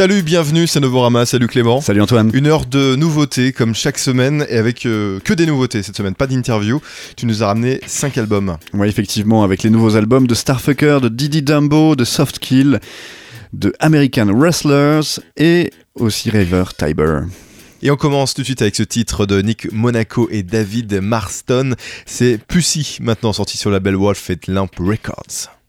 Salut, bienvenue, c'est Novorama, salut Clément. Salut Antoine. Une heure de nouveautés comme chaque semaine et avec euh, que des nouveautés cette semaine, pas d'interview. Tu nous as ramené 5 albums. Oui, effectivement, avec les nouveaux albums de Starfucker, de Didi Dumbo, de Softkill, de American Wrestlers et aussi River Tiber. Et on commence tout de suite avec ce titre de Nick Monaco et David Marston. C'est Pussy, maintenant sorti sur la belle Wolf et Lamp Records.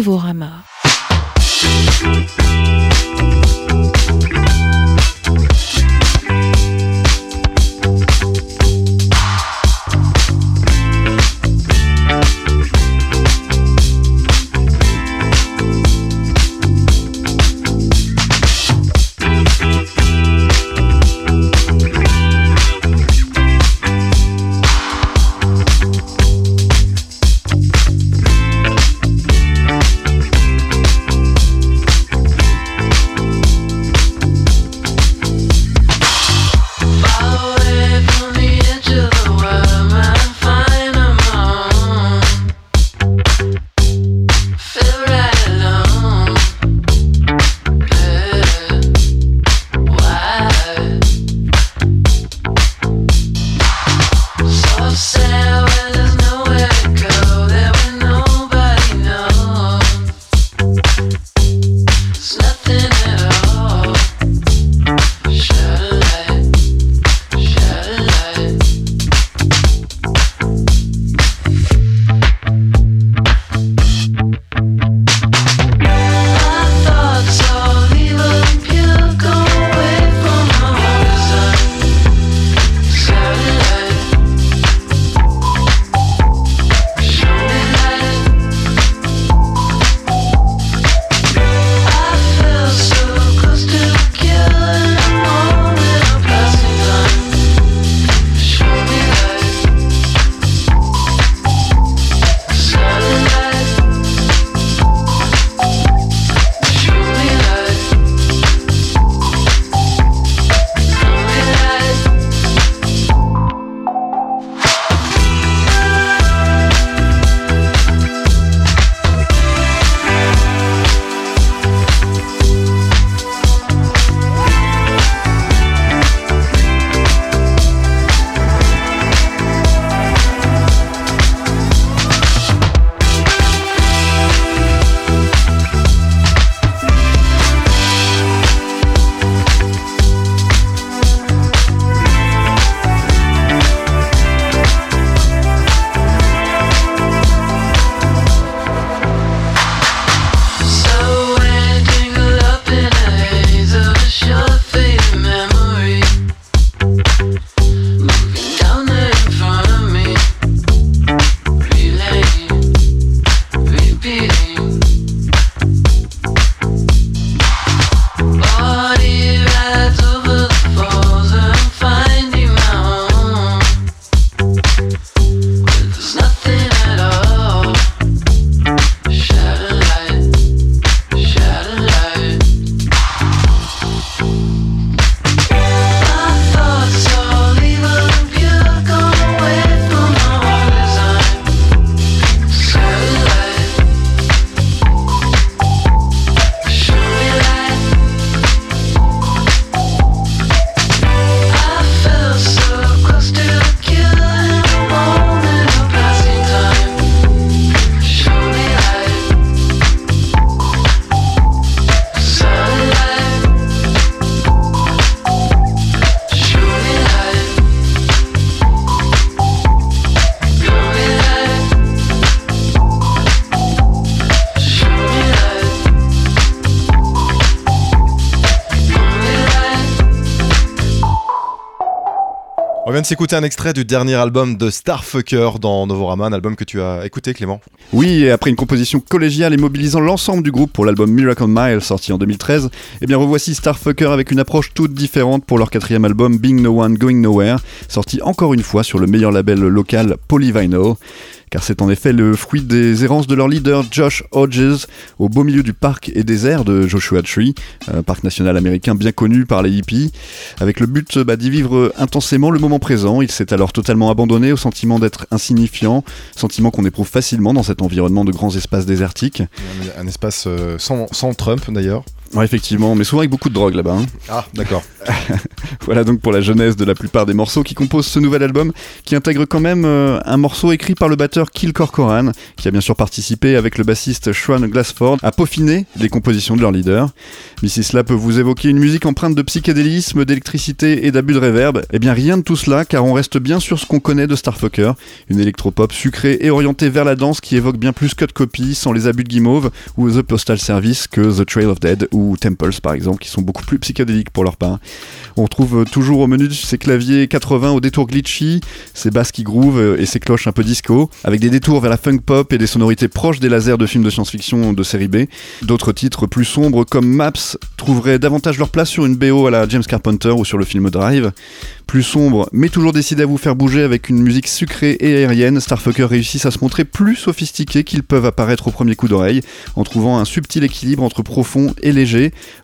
Novorama. S'écouter un extrait du dernier album de Starfucker dans Novorama, un album que tu as écouté Clément. Oui, et après une composition collégiale et mobilisant l'ensemble du groupe pour l'album Miracle Mile sorti en 2013, eh bien revoici Starfucker avec une approche toute différente pour leur quatrième album Being No One Going Nowhere, sorti encore une fois sur le meilleur label local Polyvinyl car c'est en effet le fruit des errances de leur leader Josh Hodges au beau milieu du parc et désert de Joshua Tree, un parc national américain bien connu par les hippies, avec le but bah, d'y vivre intensément le moment présent. Il s'est alors totalement abandonné au sentiment d'être insignifiant, sentiment qu'on éprouve facilement dans cet environnement de grands espaces désertiques. Un, espace euh, sans, Trump d'ailleurs. Ouais, effectivement, mais souvent avec beaucoup de drogue là-bas. Hein. Ah, d'accord. voilà donc pour la jeunesse de la plupart des morceaux qui composent ce nouvel album, qui intègre quand même euh, un morceau écrit par le batteur Kill Corcoran, qui a bien sûr participé avec le bassiste Sean Glassford à peaufiner les compositions de leur leader. Mais si cela peut vous évoquer une musique empreinte de psychédélisme, d'électricité et d'abus de reverb, eh bien rien de tout cela, car on reste bien sur ce qu'on connaît de Starfucker, une électropop sucrée et orientée vers la danse qui évoque bien plus Cut Copy, sans les abus de guimauve, ou The Postal Service que The Trail of Dead ou Temples par exemple, qui sont beaucoup plus psychédéliques pour leur part. On retrouve toujours au menu ces claviers 80 au détour glitchy, ces basses qui groove et ces cloches un peu disco, avec des détours vers la funk pop et des sonorités proches des lasers de films de science-fiction de série B. D'autres titres plus sombres comme Maps trouveraient davantage leur place sur une BO à la James Carpenter ou sur le film Drive. Plus sombre, mais toujours décidé à vous faire bouger avec une musique sucrée et aérienne, Starfucker réussissent à se montrer plus sophistiqués qu'ils peuvent apparaître au premier coup d'oreille, en trouvant un subtil équilibre entre profond et léger,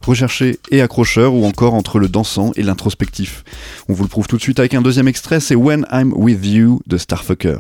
recherché et accrocheur, ou encore entre le dansant et l'introspectif. On vous le prouve tout de suite avec un deuxième extrait, c'est When I'm With You de Starfucker.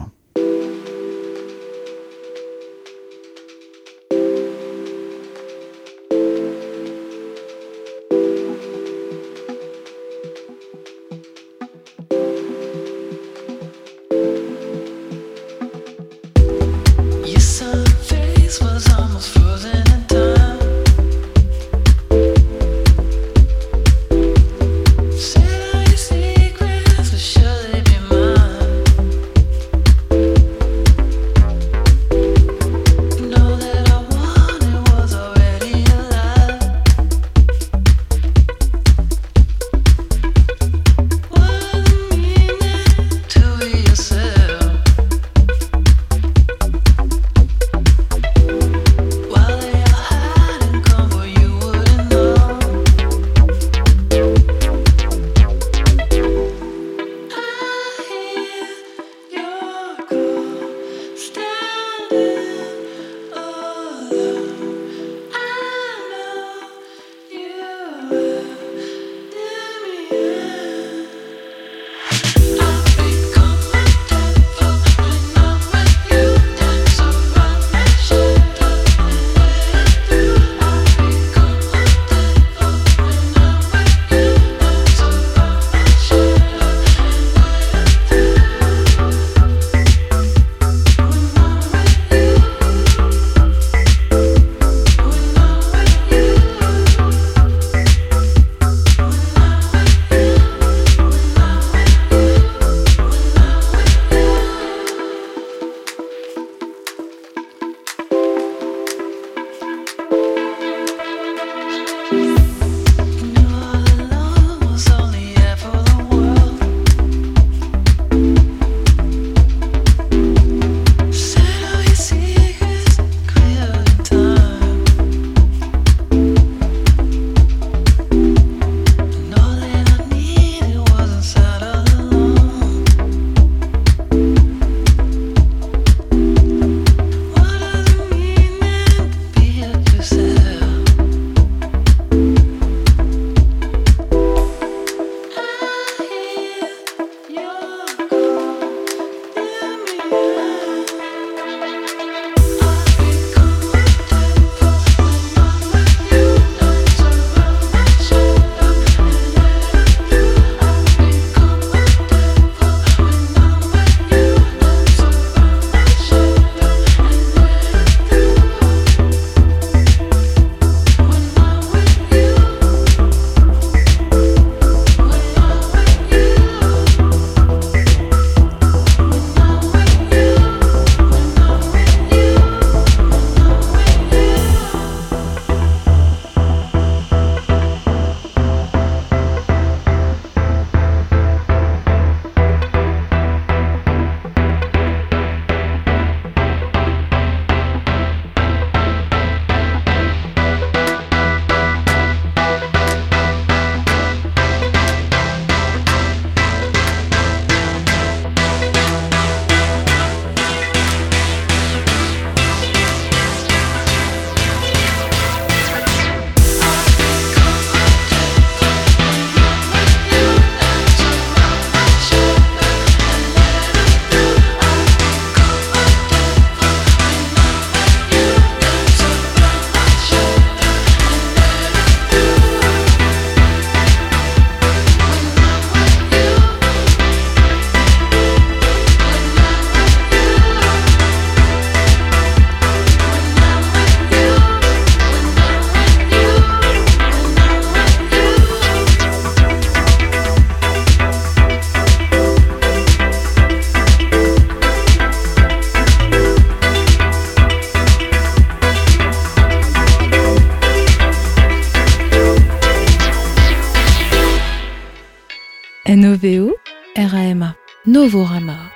Novorama.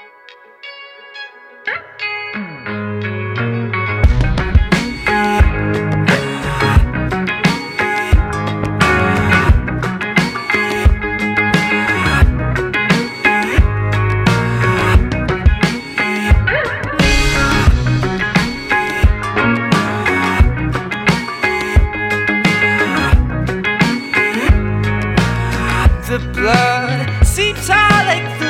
The blood seeps out like the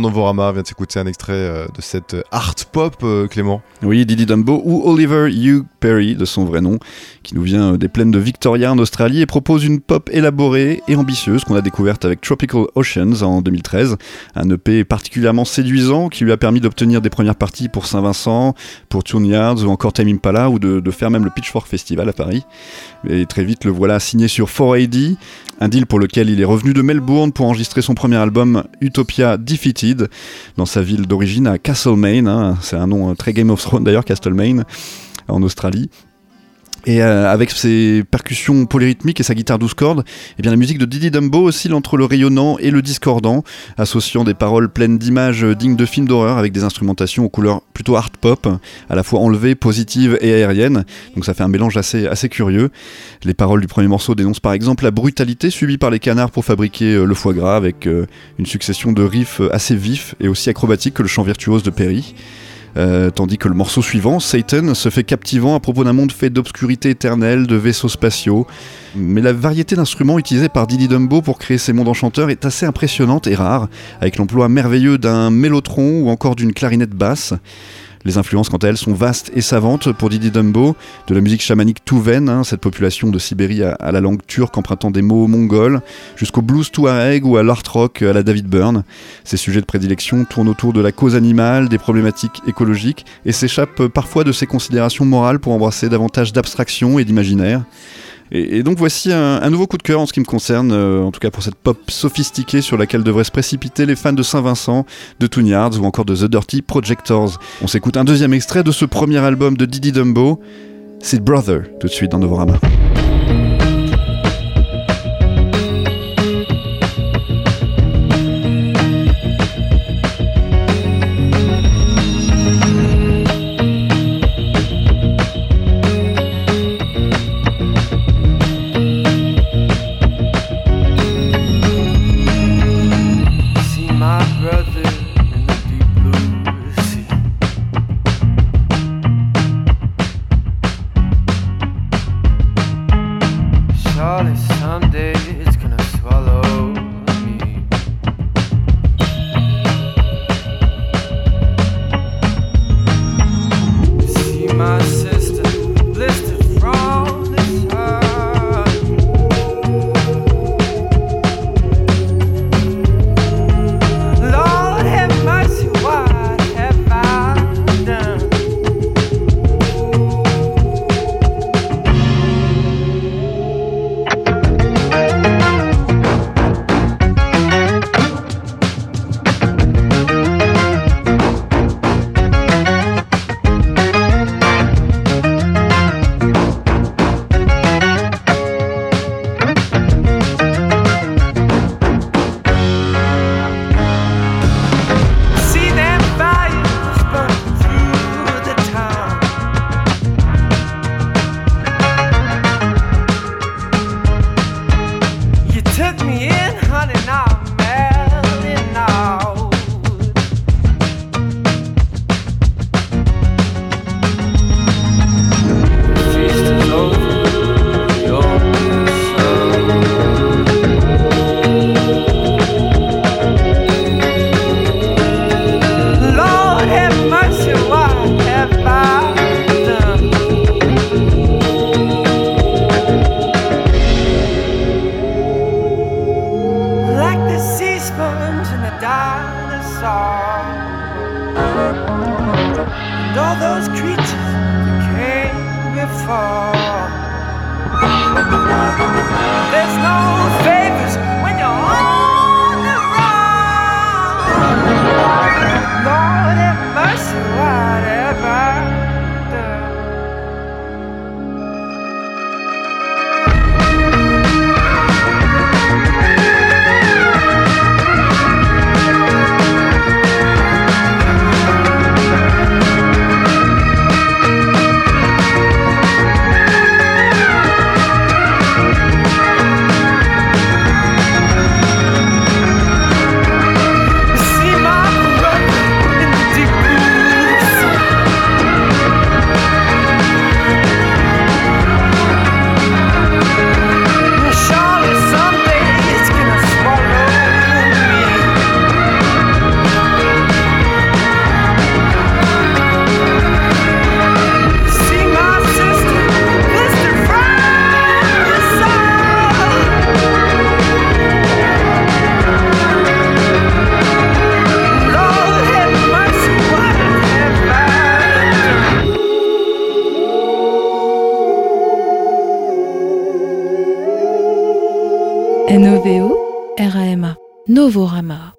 Novorama vient de s'écouter un extrait euh, de cette art pop, euh, Clément. Oui, Didi Dumbo ou Oliver Hugh Perry de son vrai nom, qui nous vient des plaines de Victoria en Australie et propose une pop élaborée et ambitieuse qu'on a découverte avec Tropical Oceans en 2013, un EP particulièrement séduisant qui lui a permis d'obtenir des premières parties pour Saint-Vincent, pour Yards ou encore Time Impala ou de, de faire même le Pitchfork Festival à Paris. Et très vite le voilà signé sur 4AD, un deal pour lequel il est revenu de Melbourne pour enregistrer son premier album Utopia Defeated dans sa ville d'origine à Castlemaine, hein. c'est un nom euh, très Game of Thrones d'ailleurs, Castlemaine, en Australie. Et euh, avec ses percussions polyrythmiques et sa guitare 12 cordes, eh bien la musique de Didi Dumbo oscille entre le rayonnant et le discordant, associant des paroles pleines d'images dignes de films d'horreur avec des instrumentations aux couleurs plutôt art pop, à la fois enlevées, positives et aériennes. Donc ça fait un mélange assez, assez curieux. Les paroles du premier morceau dénoncent par exemple la brutalité subie par les canards pour fabriquer euh, le foie gras avec euh, une succession de riffs assez vifs et aussi acrobatiques que le chant virtuose de Perry. Euh, tandis que le morceau suivant, Satan, se fait captivant à propos d'un monde fait d'obscurité éternelle, de vaisseaux spatiaux. Mais la variété d'instruments utilisés par Didi Dumbo pour créer ces mondes enchanteurs est assez impressionnante et rare, avec l'emploi merveilleux d'un mélotron ou encore d'une clarinette basse. Les influences, quant à elles, sont vastes et savantes pour Didi Dumbo, de la musique chamanique touven, hein, cette population de Sibérie à, à la langue turque empruntant des mots mongols, jusqu'au blues touareg ou à l'art rock à la David Byrne. Ses sujets de prédilection tournent autour de la cause animale, des problématiques écologiques, et s'échappent parfois de ses considérations morales pour embrasser davantage d'abstraction et d'imaginaire. Et, donc voici un, un nouveau coup de cœur en ce qui me concerne, euh, en tout cas pour cette pop sophistiquée sur laquelle devraient se précipiter les fans de Saint-Vincent, de Toonyards ou encore de The Dirty Projectors. On s'écoute un deuxième extrait de ce premier album de Didi Dumbo, c'est Brother, tout de suite dans Novorama. Novorama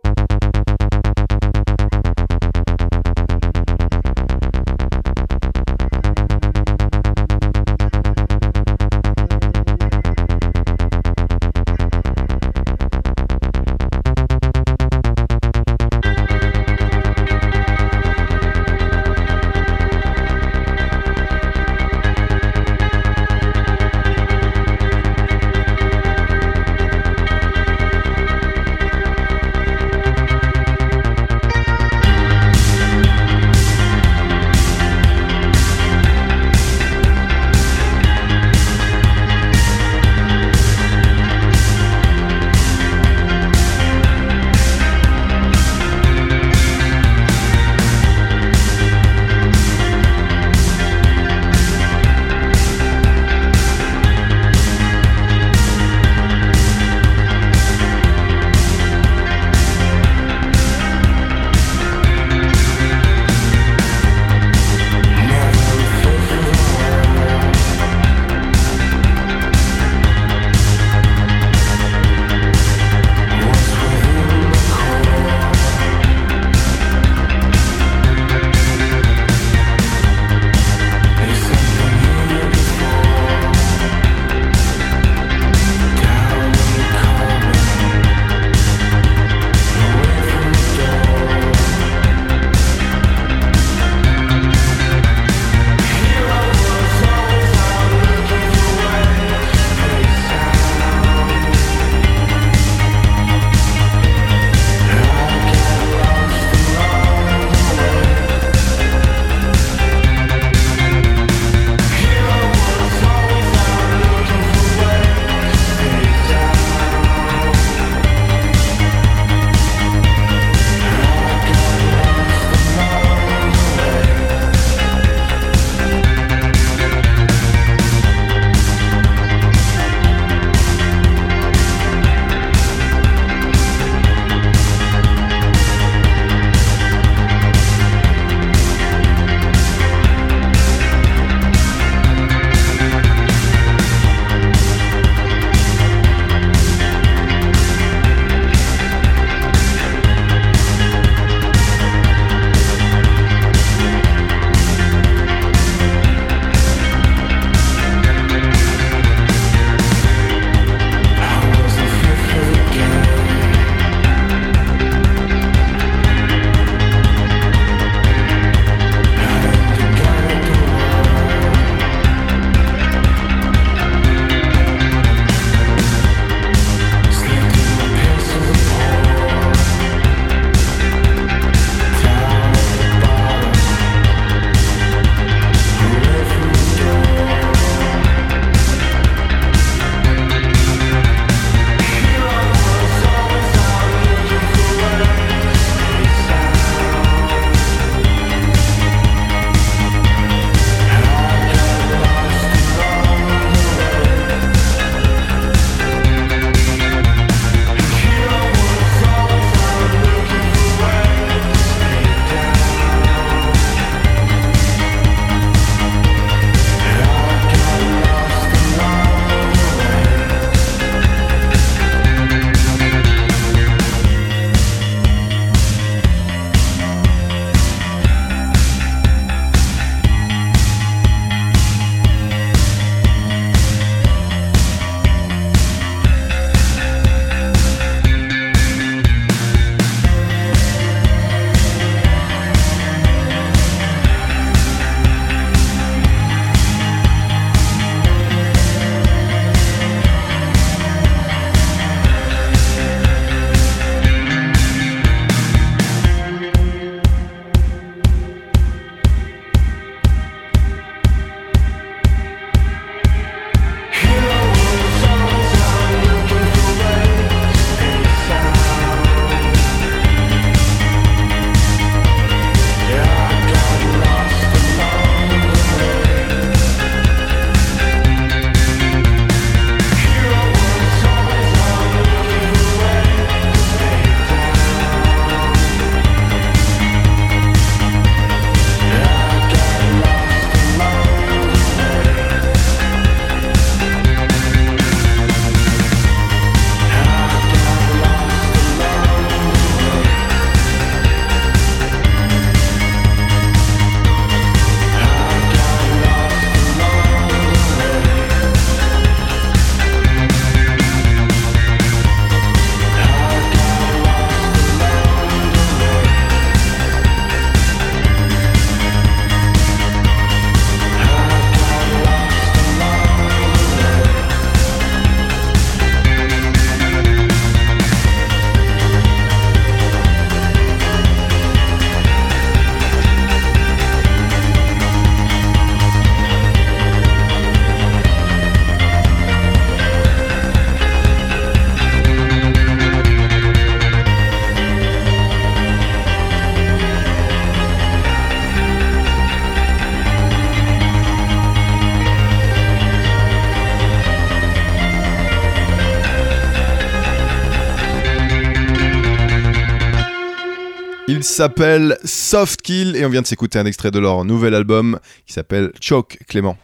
s'appelle Soft Kill et on vient de s'écouter un extrait de leur nouvel album qui s'appelle Choke Clément.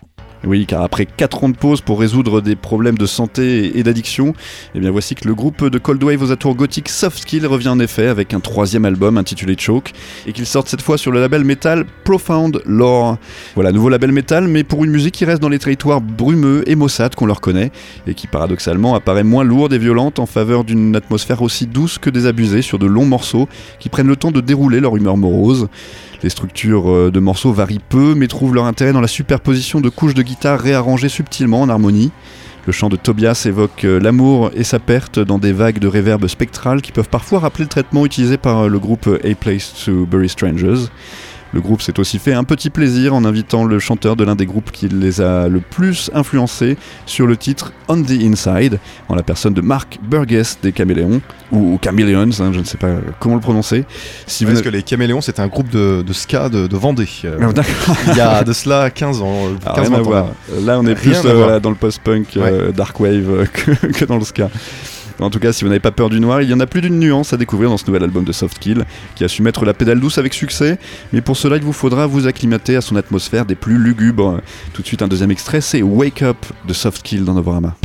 Oui, car après 4 ans de pause pour résoudre des problèmes de santé et d'addiction, eh bien voici que le groupe de Cold Wave aux atours gothiques Softskill revient en effet avec un troisième album intitulé Choke et qu'il sortent cette fois sur le label metal Profound Lore. Voilà, nouveau label metal, mais pour une musique qui reste dans les territoires brumeux et maussades qu'on leur connaît et qui paradoxalement apparaît moins lourde et violente en faveur d'une atmosphère aussi douce que désabusée sur de longs morceaux qui prennent le temps de dérouler leur humeur morose. Les structures euh, de morceaux varient peu, mais trouvent leur intérêt dans la superposition de couches de guitare réarrangées subtilement en harmonie. Le chant de Tobias évoque euh, l'amour et sa perte dans des vagues de réverb spectrales qui peuvent parfois rappeler le traitement utilisé par euh, le groupe A Place to Bury Strangers. Le groupe s'est aussi fait un petit plaisir en invitant le chanteur de l'un des groupes qui les a le plus influencés sur le titre On the Inside, en la personne de Mark Burgess des Caméléons, ou Chameleons, hein, je ne sais pas comment le prononcer. Si vous Parce que les Caméléons, c'était un groupe de, de ska de, de Vendée. euh, Ah, il y a de cela 15 ans. euh, Ah, 15 rien à 20 ans. voir. Là, on est Rien plus euh, dans le post-punk, euh, dark wave que, que dans le ska. En tout cas, si vous n'avez pas peur du noir, il y en a plus d'une nuance à découvrir dans ce nouvel album de Softkill, qui a su mettre la pédale douce avec succès. Mais pour cela, il vous faudra vous acclimater à son atmosphère des plus lugubres. Tout de suite, un deuxième extrait, c'est Wake Up de Softkill dans Novorama.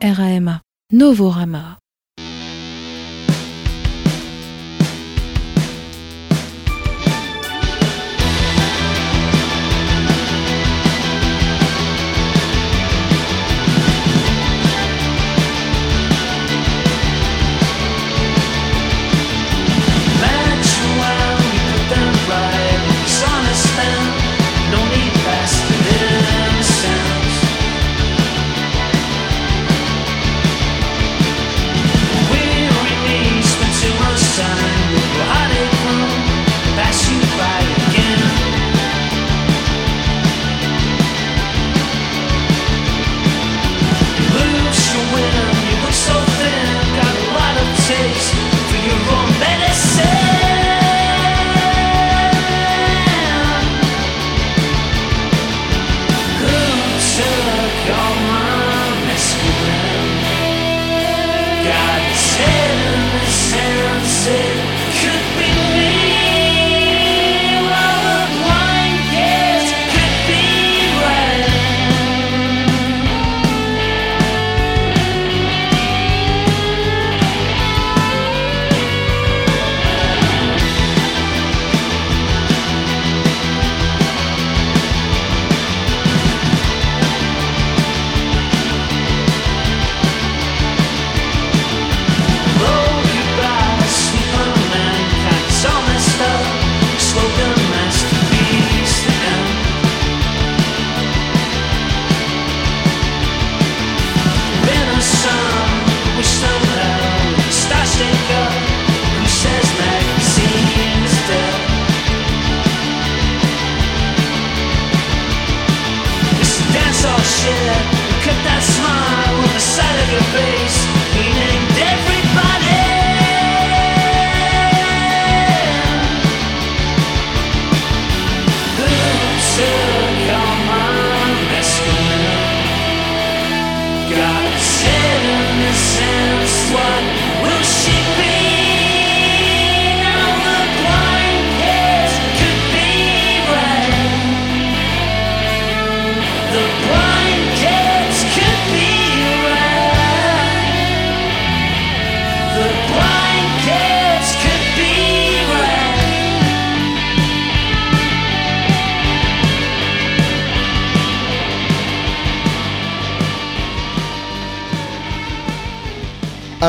R-A-M-A. Novorama.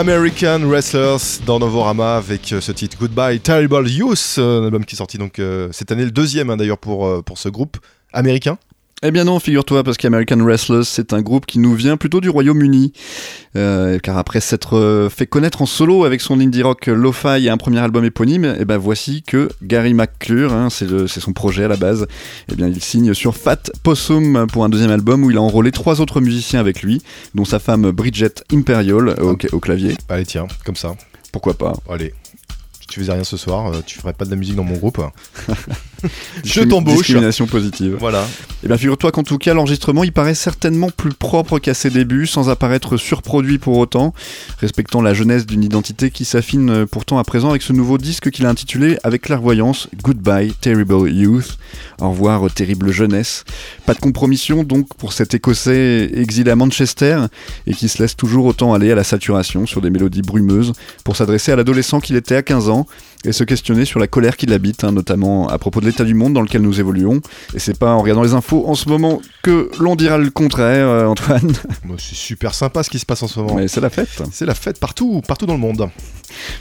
American Wrestlers dans Novorama avec euh, ce titre Goodbye Terrible Youth, euh, un album qui est sorti donc euh, cette année, le deuxième hein, d'ailleurs pour, pour ce groupe américain. Eh bien non, figure-toi, parce qu'American Wrestlers, c'est un groupe qui nous vient plutôt du Royaume-Uni. Euh, car après s'être euh, fait connaître en solo avec son indie rock lo-fi et un premier album éponyme, eh ben voici que Gary McClure, hein, c'est son projet à la base, eh bien il signe sur Fat Possum pour un deuxième album où il a enrôlé trois autres musiciens avec lui, dont sa femme Bridget Imperial au, au clavier. Allez tiens, comme ça. Pourquoi pas Allez. Tu faisais rien ce soir, euh, tu ferais pas de la musique dans mon groupe. Je t'embauche. Discrimination positive. Voilà. Eh bien, figure-toi qu'en tout cas, l'enregistrement, il paraît certainement plus propre qu'à ses débuts, sans apparaître surproduit pour autant, respectant la jeunesse d'une identité qui s'affine euh, pourtant à présent avec ce nouveau disque qu'il a intitulé avec clairvoyance Goodbye Terrible Youth. Au revoir, euh, terrible jeunesse. Pas de compromission donc pour cet écossais exilé à Manchester et qui se laisse toujours autant aller à la saturation sur des mélodies brumeuses pour s'adresser à l'adolescent qu'il était à 15 ans et se questionner sur la colère qui l'habite, hein, notamment à propos de l'état du monde dans lequel nous évoluons. Et c'est pas en regardant les infos en ce moment que l'on dira le contraire, euh, Antoine. Moi, c'est super sympa ce qui se passe en ce moment. Mais c'est la fête. C'est la fête partout, partout dans le monde.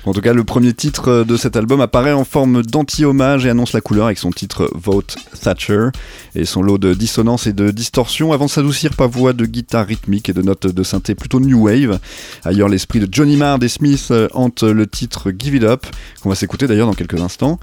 En tout cas, le premier titre de cet album apparaît en forme d'anti-hommage et annonce la couleur avec son titre Vote Thatcher et son lot de dissonances et de distorsions avant de s'adoucir par voix de guitare rythmique et de notes de synthé plutôt new wave. Ailleurs, l'esprit de Johnny Marr des Smiths euh, hante le titre Give It Up, qu'on va s'écouter d'ailleurs dans quelques instants.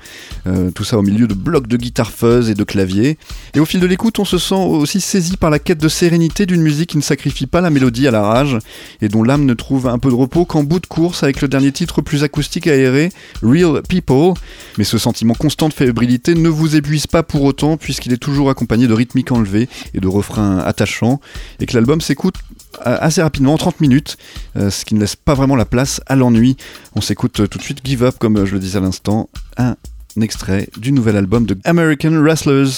Euh, tout ça au milieu de blocs de guitare fuzz et de clavier. Et au fil de l'écoute, on se sent aussi saisi par la quête de sérénité d'une musique qui ne sacrifie pas la mélodie à la rage et dont l'âme ne trouve un peu de repos qu'en bout de course avec le dernier titre plus acoustique aéré, Real People. Mais ce sentiment constant de fébrilité ne vous épuise pas pour autant puisqu'il est toujours accompagné de rythmiques enlevées et de refrains attachants et que l'album s'écoute assez rapidement, en 30 minutes, euh, ce qui ne laisse pas vraiment la place à l'ennui. On s'écoute euh, tout de suite Give Up, comme euh, je le disais à l'instant, un extrait du nouvel album de American Wrestlers.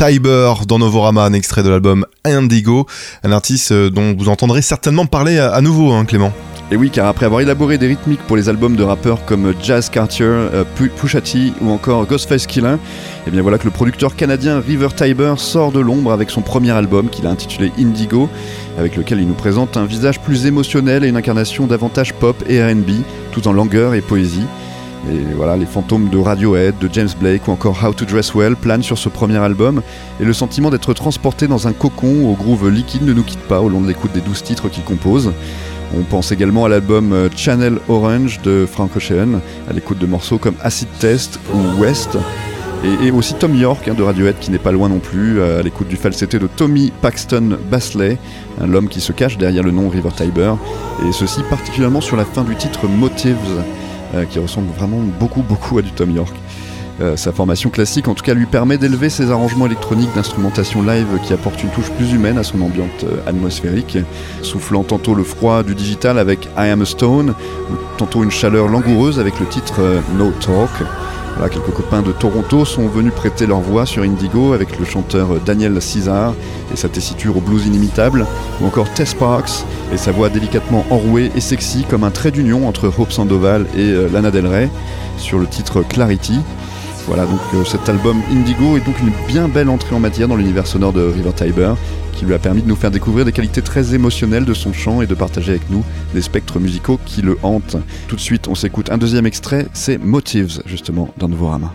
Tiber dans Novorama, un extrait de l'album Indigo, un artiste euh, dont vous entendrez certainement parler à, nouveau, hein, Clément. Et oui, car après avoir élaboré des rythmiques pour les albums de rappeurs comme Jazz Cartier, euh, Pu- Pusha ou encore Ghostface Killah, et bien voilà que le producteur canadien River Tiber sort de l'ombre avec son premier album qu'il a intitulé Indigo, avec lequel il nous présente un visage plus émotionnel et une incarnation davantage pop et R&B, tout en langueur et poésie. Voilà, les fantômes de Radiohead, de James Blake ou encore How to Dress Well planent sur ce premier album, et le sentiment d'être transporté dans un cocon au groove liquide ne nous quitte pas au long de l'écoute des douze titres qu'il compose. On pense également à l'album euh, Channel Orange de Frank Ocean, à l'écoute de morceaux comme Acid Test ou West, et, aussi Tom York hein, de Radiohead qui n'est pas loin non plus, euh, à l'écoute du falsetto de Tommy Paxton Basley, l'homme qui se cache derrière le nom River Tiber, et ceci particulièrement sur la fin du titre Motives, qui ressemble vraiment beaucoup beaucoup à du Tom York. Euh, sa formation classique en tout cas lui permet d'élever ses arrangements électroniques d'instrumentation live qui apportent une touche plus humaine à son ambiance euh, atmosphérique, soufflant tantôt le froid du digital avec I Am a Stone, tantôt une chaleur langoureuse avec le titre euh, No Talk. Quelques copains de Toronto sont venus prêter leur voix sur Indigo avec le chanteur Daniel César et sa tessiture au blues inimitable, ou encore Tess Parks et sa voix délicatement enrouée et sexy comme un trait d'union entre Hope Sandoval et euh, Lana Del Rey sur le titre Clarity. Voilà, donc euh, cet album Indigo est donc une bien belle entrée en matière dans l'univers sonore de River Tiber, qui lui a permis de nous faire découvrir des qualités très émotionnelles de son chant et de partager avec nous des spectres musicaux qui le hantent. Tout de suite, on s'écoute un deuxième extrait, c'est Motives, justement, dans Novorama.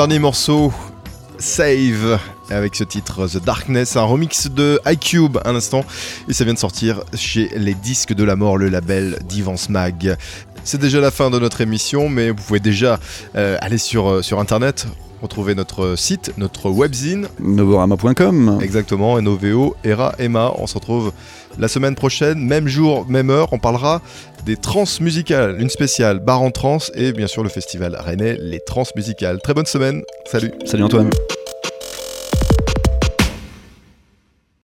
Dernier morceau, Save, avec ce titre The Darkness, un remix de iCube un instant, et ça vient de sortir chez les disques de la mort, le label d'Ivance Mag. C'est déjà la fin de notre émission, mais vous pouvez déjà euh, aller sur, euh, sur internet, retrouver notre site, notre webzine, Novorama.com. exactement, NOVO, ERA, EMA. On se retrouve la semaine prochaine, même jour, même heure. On parlera des trans musicales, une spéciale bar en trans et bien sûr le festival rennais, les trans musicales. Très bonne semaine, salut Salut Antoine.